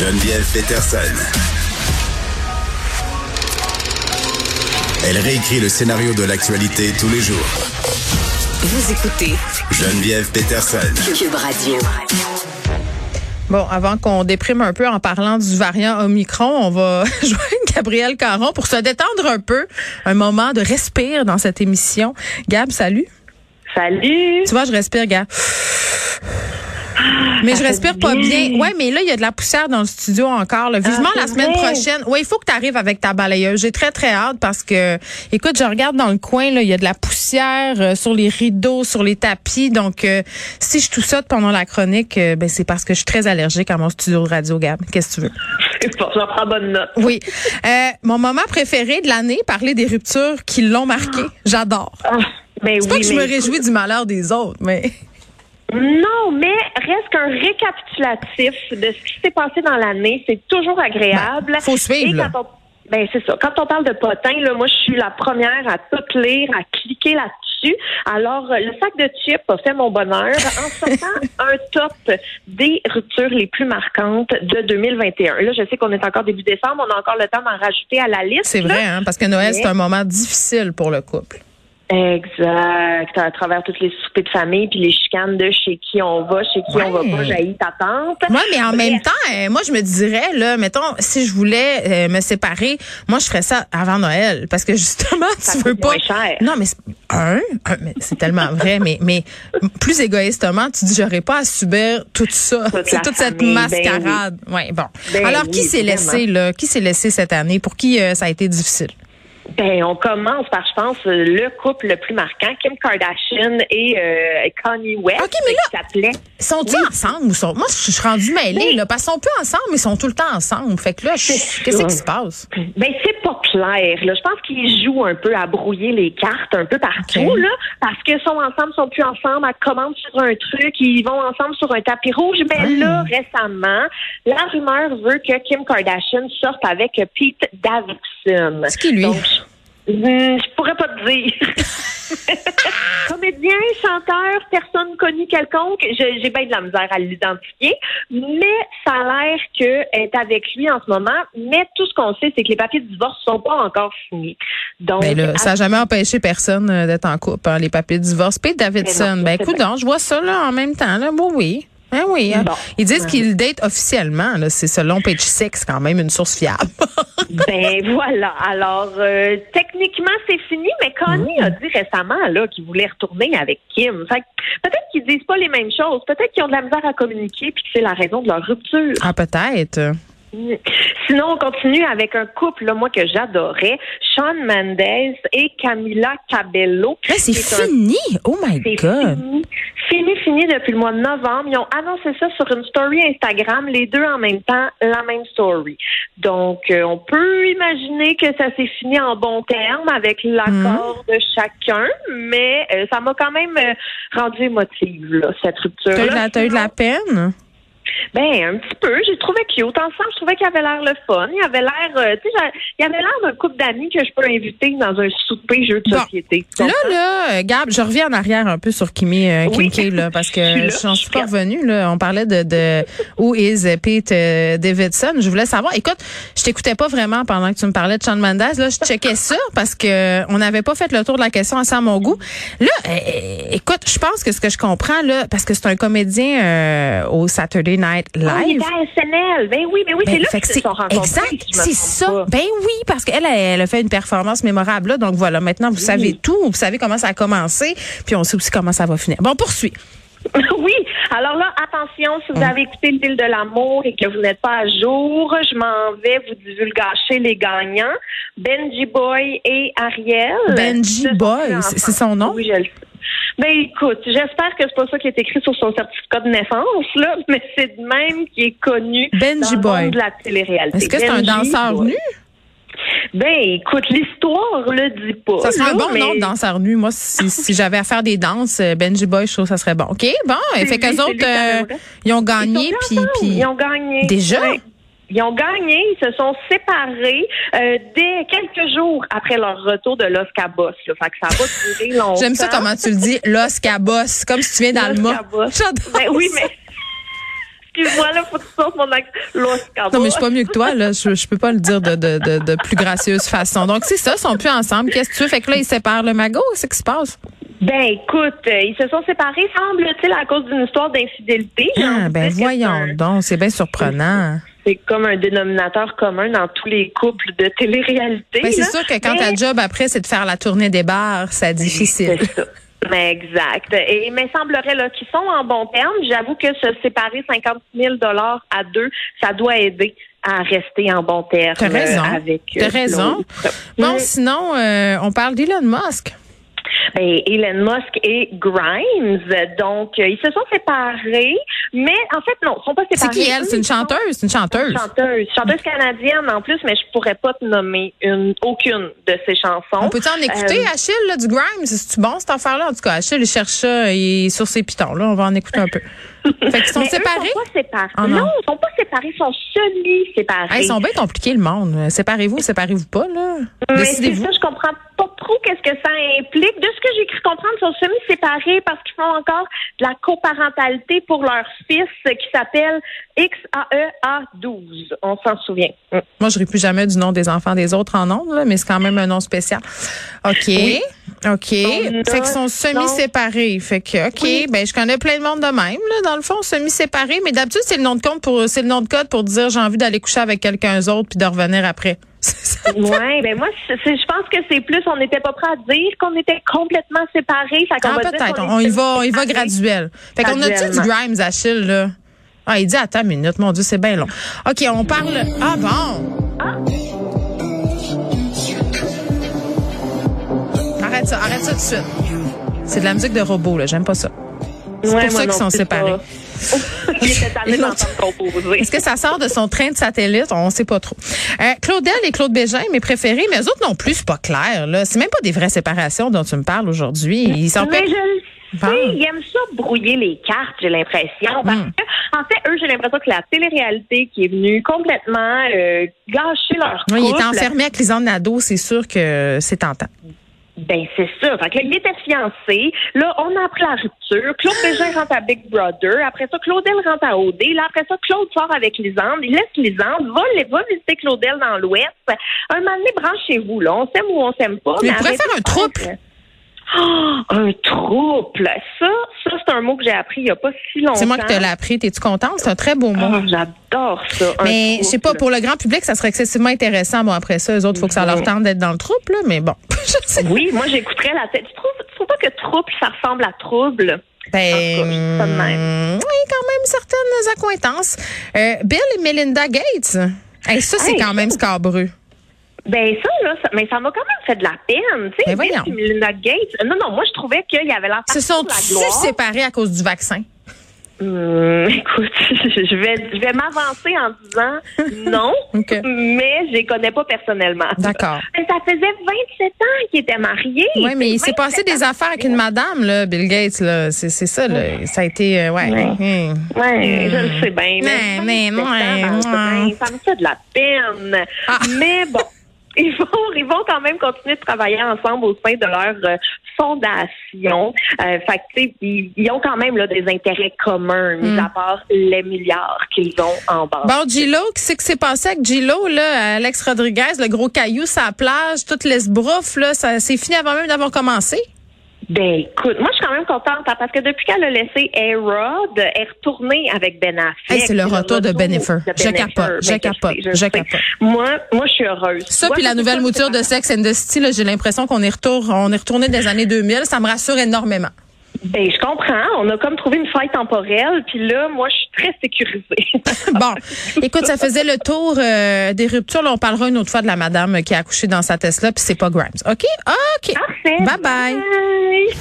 Geneviève Peterson. Elle réécrit le scénario de l'actualité tous les jours. Vous écoutez Geneviève Peterson. Cube Radio. Bon, avant qu'on déprime un peu en parlant du variant Omicron, on va joindre Gabriel Caron pour se détendre un peu, un moment de respire dans cette émission. Gab, salut. Salut. Tu vois, je respire, Gab. Mais je respire pas bien. Ouais, mais là, il y a de la poussière dans le studio encore. Là. Vivement Ah, la semaine vrai. prochaine. Ouais, il faut que tu arrives avec ta balayeuse. J'ai très, très hâte parce que, écoute, je regarde dans le coin, là, il y a de la poussière euh, sur les rideaux, sur les tapis. Donc, euh, si je tout pendant la chronique, euh, ben, c'est parce que je suis très allergique à mon studio de radio, Gab. Qu'est-ce que tu veux? J'en prends bonne note. Oui. Euh, mon moment préféré de l'année, parler des ruptures qui l'ont marqué. J'adore. Ah, ben C'est pas oui, que je me réjouis du malheur des autres, mais... Non, mais reste qu'un récapitulatif de ce qui s'est passé dans l'année, c'est toujours agréable. Ben, faut suivre, Et quand on- Ben c'est ça. Quand on parle de potin, là, moi je suis la première à tout lire, à cliquer là-dessus. Alors, euh, le sac de chips a fait mon bonheur en sortant un top des ruptures les plus marquantes de 2021. Là, je sais qu'on est encore début décembre, on a encore le temps d'en rajouter à la liste. C'est vrai, hein, parce que Noël, Mais- c'est un moment difficile pour le couple. Exact. À travers toutes les soupers de famille puis les chicanes de chez qui on va, chez qui on va pas, jaillit ta tante. Moi, mais en Bref. même temps, euh, moi, je me dirais, là, mettons, si je voulais euh, me séparer, moi, je ferais ça avant Noël. Parce que justement, Ça tu veux pas. cher. Non, mais c'est- un, un, c'est tellement vrai, mais, mais plus égoïstement, tu dis, j'aurais pas à subir tout ça, Toute toute cette ben mascarade. ouais, bon. Ben Alors, oui, qui s'est laissé, là? Qui s'est laissé cette année? Pour qui euh, ça a été difficile? Ben, on commence par, je pense, le couple le plus marquant, Kim Kardashian et euh, Kanye West. OK, mais là- s'appelait. Sont-ils ensemble ou sont. Moi, je suis rendue mêlée, Oui. là, parce qu'ils sont plus ensemble, mais ils sont tout le temps ensemble. Fait que là, je- qu'est-ce qui se passe? Ben, c'est pas clair. Là. Je pense qu'ils jouent un peu à brouiller les cartes un peu partout, là, parce qu'ils sont ensemble, sont plus ensemble, elles commandent sur un truc, ils vont ensemble sur un tapis rouge. Mais là, récemment, la rumeur veut que Kim Kardashian sorte avec Pete Davidson. C'est qui, lui? Donc, je- Hmm, je pourrais pas te dire. Comédien, chanteur, personne connue quelconque, j'ai bien de la misère à l'identifier, mais ça a l'air qu'elle est avec lui en ce moment, mais tout ce qu'on sait, c'est que les papiers de divorce sont pas encore signés. Donc, Ben là, ça n'a jamais empêché personne euh, d'être en couple, hein, les papiers de divorce. Pete Davidson, ben écoute, donc, je vois ça là en même temps. Là. Bon, oui. Ben oui. hein. Bon. Ils disent qu'ils datent officiellement. C'est selon Page Six, quand même une source fiable. ben voilà. Alors, euh, techniquement, c'est fini, mais Kanye Mm. a dit récemment là qu'il voulait retourner avec Kim. Fait que peut-être qu'ils disent pas les mêmes choses, peut-être qu'ils ont de la misère à communiquer, puis que c'est la raison de leur rupture. ah, peut-être. Sinon, on continue avec un couple, là, moi, que j'adorais, Sean Mendes et Camila Cabello. Là, c'est un- fini? Oh my C'est God. fini. Fini, fini depuis le mois de novembre. Ils ont annoncé ça sur une story Instagram, les deux en même temps, la même story. Donc, euh, on peut imaginer que ça s'est fini en bon terme avec l'accord Mhm. de chacun, mais euh, ça m'a quand même euh, rendu émotive, là, cette rupture. Eu, t'as eu de la peine? Ben, un petit peu. J'ai trouvé cute. Ensemble, je trouvais qu'il avait l'air le fun. Il avait l'air, euh, tu sais, il avait l'air d'un couple d'amis que je peux inviter dans un souper jeu de Bon. société. Là, là, Gab, je reviens en arrière un peu sur Kimi euh, Kim Oui. Là, parce que Je suis là, je pas revenue. Là. On parlait de, de Who is Pete euh, Davidson. Je voulais savoir. Écoute, je t'écoutais pas vraiment pendant que tu me parlais de Shawn Mendes. Là, je checkais ça parce que on n'avait pas fait le tour de la question à mon goût. Là, euh, écoute, je pense que ce que je comprends, là, parce que c'est un comédien au Saturday Night Oh, il Live. était à SNL. Ben oui, ben oui, Ben, c'est là qu'ils se sont rencontrés. exact, si c'est ça. pas. Ben oui, parce qu'elle elle a fait une performance mémorable là, donc voilà, maintenant vous savez tout, vous savez comment ça a commencé, puis on sait aussi comment ça va finir. Bon, poursuit. oui. Alors là, attention, si vous avez écouté l'île de l'amour et que vous n'êtes pas à jour, je m'en vais vous divulgacher les gagnants. Benji Boy et Ariel. Benji Boy, c'est son nom? Oui, je le sais. Ben écoute, j'espère que c'est pas ça qui est écrit sur son certificat de naissance, là, mais c'est de même qui est connu Benji dans le Boy. monde de la télé-réalité. Est-ce que c'est un danseur Boy. nu? Ben écoute, l'histoire le dit pas. Ça serait un bon mais- nom de danseur nu. Moi, si, si j'avais à faire des danses, euh, Benji Boy, je trouve que ça serait bon. OK, bon. Fait qu'eux autres, euh, ils ont gagné, puis... Ils ont gagné. Déjà? Ouais. Ils ont gagné, ils se sont séparés euh, dès quelques jours après leur retour de Los Cabos. Là. Fait que ça va durer longtemps. J'aime ça comment tu le dis, Los Cabos, comme si tu viens dans le. J'adore Ben oui, mais excuse-moi, voilà, faut que tu sortes mon accent. Non, mais je suis pas mieux que toi, là. Je, je peux pas le dire de, de, de, de plus gracieuse façon. Donc, c'est ça, ils sont plus ensemble. Qu'est-ce que tu veux? Fait que là, ils séparent le magot. C'est ce qui se passe? Ben, écoute, euh, ils se sont séparés, semble-t-il, à cause d'une histoire d'infidélité. Ah, ben voyons donc. C'est bien surprenant. C'est comme un dénominateur commun dans tous les couples de télé-réalité. Ben, c'est sûr que quand Mais- ta job après, c'est de faire la tournée des bars, c'est difficile. C'est ça. Mais exact. Et mais semblerait là qu'ils sont en bon terme. J'avoue que se séparer 50 000 dollars à deux, ça doit aider à rester en bon terme T'as raison. euh, avec. euh, T'as raison. l'autre. Bon, Mm. sinon, euh, on parle d'Elon Musk. Ben, Elon Musk et Grimes, donc euh, ils se sont séparés, mais en fait non, ils sont pas C'est séparés. qui elle? C'est une chanteuse? C'est une chanteuse. chanteuse, chanteuse canadienne en plus, mais je pourrais pas te nommer une, aucune de ses chansons. On peut en écouter, Euh, Achille, là, du Grimes? C'est-tu bon, cette affaire-là? En tout cas, Achille, il cherche ça, il est sur ses pitons, là. On va en écouter un peu. Fait qu'ils sont mais eux séparés? sont pas séparés. Ah, non. non. ils sont pas séparés, ils sont semi-séparés. Ah, ils sont bien compliqués, le monde. Séparez-vous, séparez-vous pas, là. Mais c'est ça, je comprends pas trop qu'est-ce que ça implique. De ce que j'ai cru comprendre, ils sont semi-séparés parce qu'ils font encore de la coparentalité pour leur fils euh, qui s'appelle XAEA12. On s'en souvient. Moi, je ris plus jamais du nom des enfants des autres en nom, là, mais c'est quand même un nom spécial. OK. OK. On Fait qu'ils sont semi-séparés. Fait que, OK. Oui. Ben, je connais plein de monde de même, là, dans le fond, semi-séparés. Mais d'habitude, c'est le nom de compte pour, c'est le nom de code pour dire j'ai envie d'aller coucher avec quelqu'un d'autre puis de revenir après. C'est ça. Ouais, ben moi, je pense que c'est plus, on n'était pas prêt à dire qu'on était complètement séparés. Fait qu'on Ah, va dire peut-être. qu'on On est y va, on y va graduel. Fait qu'on a-tu du. Grimes, Achille, là? Ah, il dit, attends une minute, mon Dieu, c'est bien long. OK, on parle. Ah, bon. Arrête ça, arrête ça tout de suite. C'est de la musique de robot, là. J'aime pas ça. C'est Ouais, pour ça qu'ils sont séparés. Est-ce que ça sort de son train de satellite? On sait pas trop. Euh, Claudel et Claude Bégin, mes préférés, mais eux autres non plus, c'est pas clair. Là. C'est même pas des vraies séparations dont tu me parles aujourd'hui. Ils sont Mais je sais, ils aiment ça brouiller les cartes, j'ai l'impression. Parce que, en fait, eux, j'ai l'impression que la télé-réalité qui est venue complètement euh, gâcher leur Oui, il couple. est enfermé avec Lisanne Nadeau, c'est sûr que c'est tentant. Ben, c'est ça. Fait que là, il était fiancé. Là, on a appris la rupture. Claude Bégin rentre à Big Brother. Après ça, Claudel rentre à OD. Là, après ça, Claude sort avec Lisande. Il laisse Lisande. Va, va visiter Claudel dans l'Ouest. Un moment donné, branchez-vous, là. On s'aime ou on s'aime pas. Mais pourrait arrêtez faire un trouble. Oh, un trouble. Ça, c'est un mot que j'ai appris il y a pas si longtemps. C'est moi qui te l'ai appris. T'es-tu contente? C'est un très beau mot. Ah, j'adore ça. mais je sais pas, trouble. pour le grand public, ça serait excessivement intéressant. Bon, après ça, eux autres, faut que ça leur tente d'être dans le troupe, là, mais bon. je sais. Oui, moi, j'écouterais la tête. Tu trouves, tu trouves pas que trouble, ça ressemble à trouble? Ben, cas, même. oui, quand même certaines accointances. Euh, Bill et Melinda Gates. Hey, ça, c'est Hey, quand même scabreux. Ben ça, là, ça- mais ça m'a quand même fait de la peine. Tu sais, Ben Melinda Gates. Non, non, moi, je trouvais qu'il y avait la Se sont gloire. séparés à cause du vaccin? Hum, écoute, je vais, je vais m'avancer en disant non, mais je les connais pas personnellement. D'accord. Mais ça faisait 27 ans qu'ils étaient mariés. Oui, mais il s'est 27 passé des affaires avec une madame, là, Bill Gates, là. C'est c'est ça, là. Ça a été, euh, ouais. Ouais. hum. Ouais, je le sais bien. Mais, mais, 27 ans ouais, dans le bain, ouais. Ça me fait de la peine. Ah. Mais bon. Ils vont, ils vont quand même continuer de travailler ensemble au sein de leur euh, fondation. Euh, fait que, tu sais, ils, ils ont quand même là, des intérêts communs, mis à part les milliards qu'ils ont en bas. Hmm. Bon, Gilo, qu'est-ce qui s'est passé avec Gilo, là, Alex Rodriguez, le gros caillou la plage, toute l'esbrouffe, là, ça c'est fini avant même d'avoir commencé? Ben écoute, moi je suis quand même contente hein, parce que depuis qu'elle a laissé A-Rod, elle est retournée avec Ben Affleck. Hey, c'est le retour de Bennifer. de Je Bennifer. capote, je Ben, capote, je capote. Moi, moi je suis heureuse. Ça, puis la nouvelle mouture de Sex and the City, j'ai l'impression qu'on est retour, on est retourné des années 2000. Ça me rassure énormément. Ben, je comprends. On a comme trouvé une faille temporelle, puis là, moi, je suis très sécurisée. Bon, écoute, ça faisait le tour euh, des ruptures. Là, on parlera une autre fois de la madame qui a accouché dans sa Tesla, puis c'est pas Grimes. OK? OK. Parfait. Bye bye. bye.